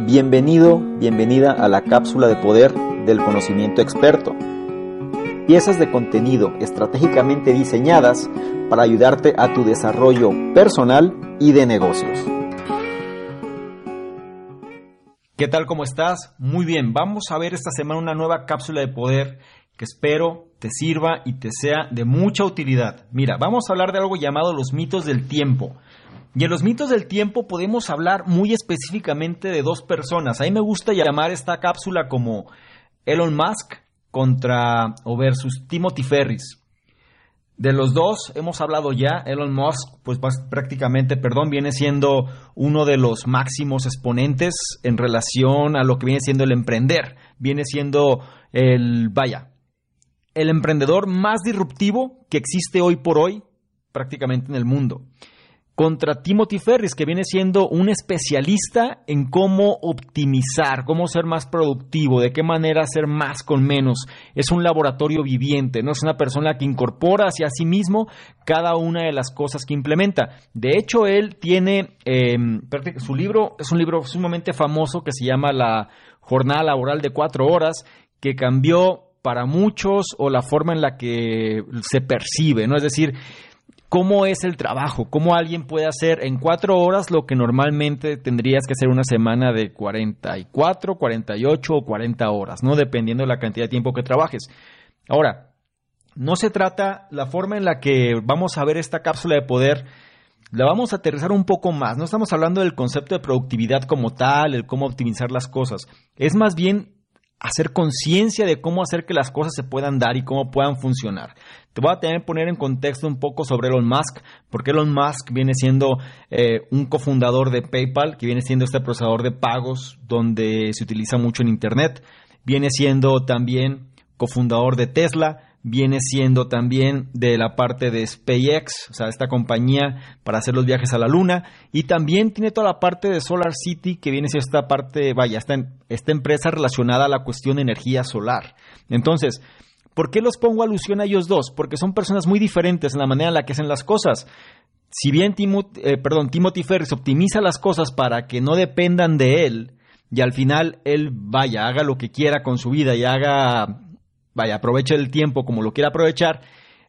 Bienvenido, bienvenida a la cápsula de poder del conocimiento experto. Piezas de contenido estratégicamente diseñadas para ayudarte a tu desarrollo personal y de negocios. ¿Qué tal? ¿Cómo estás? Muy bien, vamos a ver esta semana una nueva cápsula de poder que espero te sirva y te sea de mucha utilidad. Mira, vamos a hablar de algo llamado los mitos del tiempo. Y en los mitos del tiempo podemos hablar muy específicamente de dos personas. A mí me gusta llamar esta cápsula como Elon Musk contra o versus Timothy Ferris. De los dos hemos hablado ya. Elon Musk, pues prácticamente, perdón, viene siendo uno de los máximos exponentes en relación a lo que viene siendo el emprender. Viene siendo el, vaya, el emprendedor más disruptivo que existe hoy por hoy prácticamente en el mundo contra Timothy Ferris, que viene siendo un especialista en cómo optimizar, cómo ser más productivo, de qué manera hacer más con menos. Es un laboratorio viviente, no es una persona que incorpora hacia sí mismo cada una de las cosas que implementa. De hecho, él tiene em, su libro, es un libro sumamente famoso que se llama La Jornada Laboral de Cuatro Horas, que cambió para muchos o la forma en la que se percibe, ¿no? Es decir, cómo es el trabajo, cómo alguien puede hacer en cuatro horas lo que normalmente tendrías que hacer una semana de 44, 48 o 40 horas, ¿no? Dependiendo de la cantidad de tiempo que trabajes. Ahora, no se trata, la forma en la que vamos a ver esta cápsula de poder, la vamos a aterrizar un poco más. No estamos hablando del concepto de productividad como tal, el cómo optimizar las cosas. Es más bien hacer conciencia de cómo hacer que las cosas se puedan dar y cómo puedan funcionar. Te voy a tener que poner en contexto un poco sobre Elon Musk, porque Elon Musk viene siendo eh, un cofundador de PayPal, que viene siendo este procesador de pagos donde se utiliza mucho en Internet. Viene siendo también cofundador de Tesla, viene siendo también de la parte de SpaceX, o sea, esta compañía para hacer los viajes a la Luna, y también tiene toda la parte de Solar City, que viene siendo esta parte, vaya, esta, esta empresa relacionada a la cuestión de energía solar. Entonces, ¿por qué los pongo alusión a ellos dos? Porque son personas muy diferentes en la manera en la que hacen las cosas. Si bien eh, perdón, Timothy Ferris optimiza las cosas para que no dependan de él, y al final él vaya, haga lo que quiera con su vida y haga vaya, aproveche el tiempo como lo quiera aprovechar.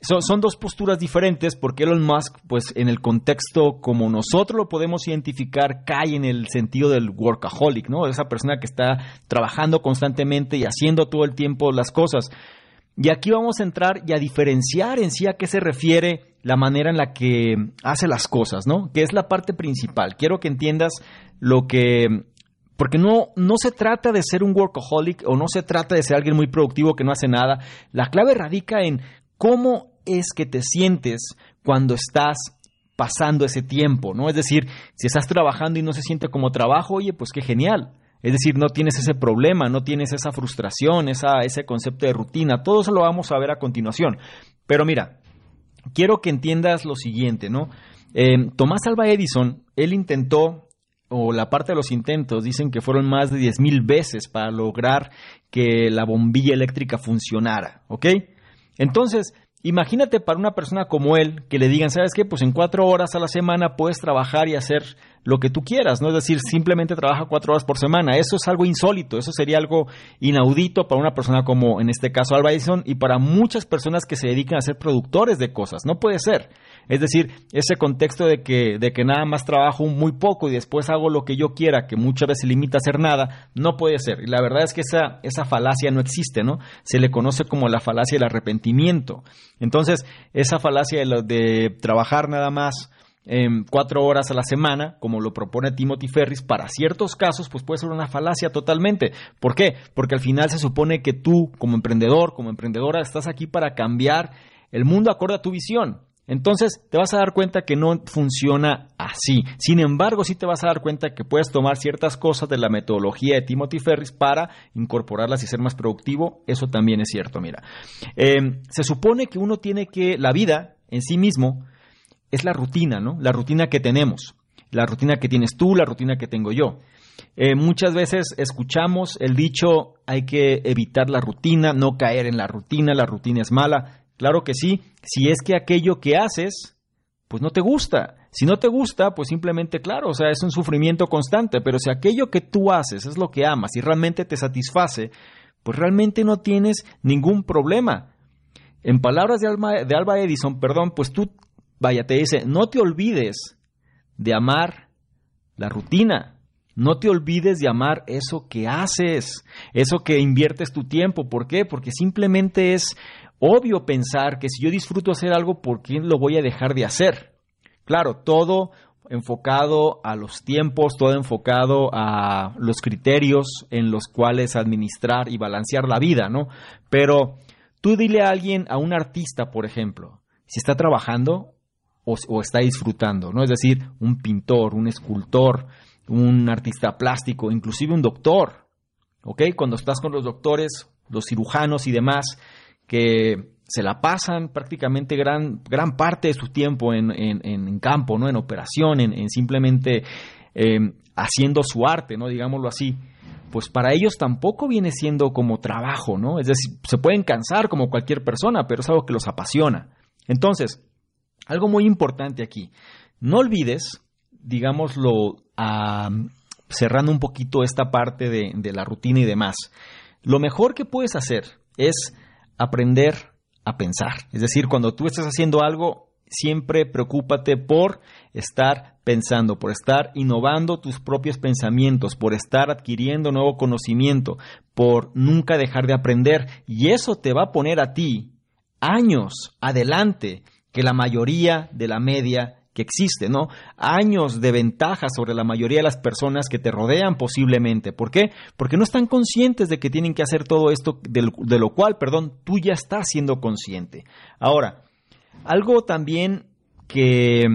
Son, son, dos posturas diferentes porque Elon Musk, pues en el contexto como nosotros lo podemos identificar, cae en el sentido del workaholic, ¿no? Esa persona que está trabajando constantemente y haciendo todo el tiempo las cosas. Y aquí vamos a entrar y a diferenciar en sí a qué se refiere la manera en la que hace las cosas, ¿no? Que es la parte principal. Quiero que entiendas lo que porque no, no se trata de ser un workaholic o no se trata de ser alguien muy productivo que no hace nada. La clave radica en cómo es que te sientes cuando estás pasando ese tiempo, ¿no? Es decir, si estás trabajando y no se siente como trabajo, oye, pues qué genial. Es decir, no tienes ese problema, no tienes esa frustración, esa, ese concepto de rutina. Todo eso lo vamos a ver a continuación. Pero mira, quiero que entiendas lo siguiente, ¿no? Eh, Tomás Alba Edison, él intentó o la parte de los intentos dicen que fueron más de 10.000 veces para lograr que la bombilla eléctrica funcionara, ¿ok? Entonces, imagínate para una persona como él que le digan, ¿sabes qué? Pues en cuatro horas a la semana puedes trabajar y hacer lo que tú quieras, ¿no? Es decir, simplemente trabaja cuatro horas por semana. Eso es algo insólito, eso sería algo inaudito para una persona como en este caso Alba Edison y para muchas personas que se dedican a ser productores de cosas. No puede ser. Es decir, ese contexto de que, de que nada más trabajo muy poco y después hago lo que yo quiera, que muchas veces limita a hacer nada, no puede ser. Y la verdad es que esa, esa falacia no existe, ¿no? Se le conoce como la falacia del arrepentimiento. Entonces, esa falacia de, de trabajar nada más em, cuatro horas a la semana, como lo propone Timothy Ferris, para ciertos casos, pues puede ser una falacia totalmente. ¿Por qué? Porque al final se supone que tú, como emprendedor, como emprendedora, estás aquí para cambiar el mundo acorde a tu visión. Entonces te vas a dar cuenta que no funciona así. Sin embargo, sí te vas a dar cuenta que puedes tomar ciertas cosas de la metodología de Timothy Ferris para incorporarlas y ser más productivo. Eso también es cierto, mira. Em, se supone que uno tiene que, la vida en sí mismo es la rutina, ¿no? La rutina que tenemos. La rutina que tienes tú, la rutina que tengo yo. Eh, muchas veces escuchamos el dicho hay que evitar la rutina, no caer en la rutina, la rutina es mala. Claro que sí, si es que aquello que haces, pues no te gusta. Si no te gusta, pues simplemente, claro, o sea, es un sufrimiento constante, pero si aquello que tú haces es lo que amas y realmente te satisface, pues realmente no tienes ningún problema. En palabras de Alba, de Alba Edison, perdón, pues tú, vaya, te dice, no te olvides de amar la rutina, no te olvides de amar eso que haces, eso que inviertes tu tiempo. ¿Por qué? Porque simplemente es obvio pensar que si yo disfruto hacer algo, ¿por qué lo voy a dejar de hacer? Claro, todo enfocado a los tiempos, todo enfocado a los criterios en los cuales administrar y balancear la vida, ¿no? Pero tú dile a alguien, a un artista, por ejemplo, si está trabajando o, está disfrutando, ¿no? Es decir, un pintor, un escultor, un artista plástico, inclusive un doctor, ¿ok? Cuando estás con los doctores, los cirujanos y demás, que se la pasan prácticamente gran, gran parte de su tiempo en, en, campo, ¿no? En operación, en, simplemente em, haciendo su arte, ¿no? Digámoslo así. Pues para ellos tampoco viene siendo como trabajo, ¿no? Es decir, se pueden cansar como cualquier persona, pero es algo que los apasiona. Entonces, algo muy importante aquí. No olvides, digámoslo, cerrando un poquito esta parte de, de la rutina y demás. Lo mejor que puedes hacer es aprender a pensar. Es decir, cuando tú estés haciendo algo, siempre preocúpate por estar pensando, por estar innovando tus propios pensamientos, por estar adquiriendo nuevo conocimiento, por nunca dejar de aprender. Y eso te va a poner a ti años adelante que la mayoría de la media que existe, ¿no? Años de ventaja sobre la mayoría de las personas que te rodean posiblemente. ¿Por qué? Porque no están conscientes de que tienen que hacer todo esto, de lo, cual, perdón, tú ya estás siendo consciente. Ahora, algo también que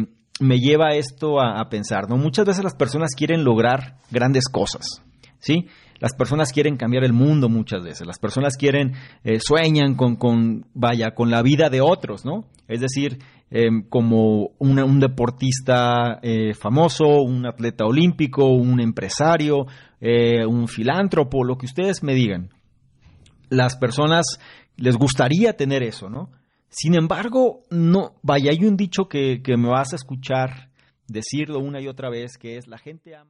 me lleva esto a, pensar, ¿no? Muchas veces las personas quieren lograr grandes cosas, ¿sí? Las personas quieren cambiar el mundo muchas veces, las personas quieren, eh, sueñan con, con, vaya, con la vida de otros, ¿no? Es decir, Em, como un deportista eh, famoso, un atleta olímpico, un empresario, eh, un filántropo, lo que ustedes me digan. Las personas les gustaría tener eso, ¿no? Sin embargo, no, vaya, hay un dicho que, que me vas a escuchar decirlo una y otra vez, que es la gente ama.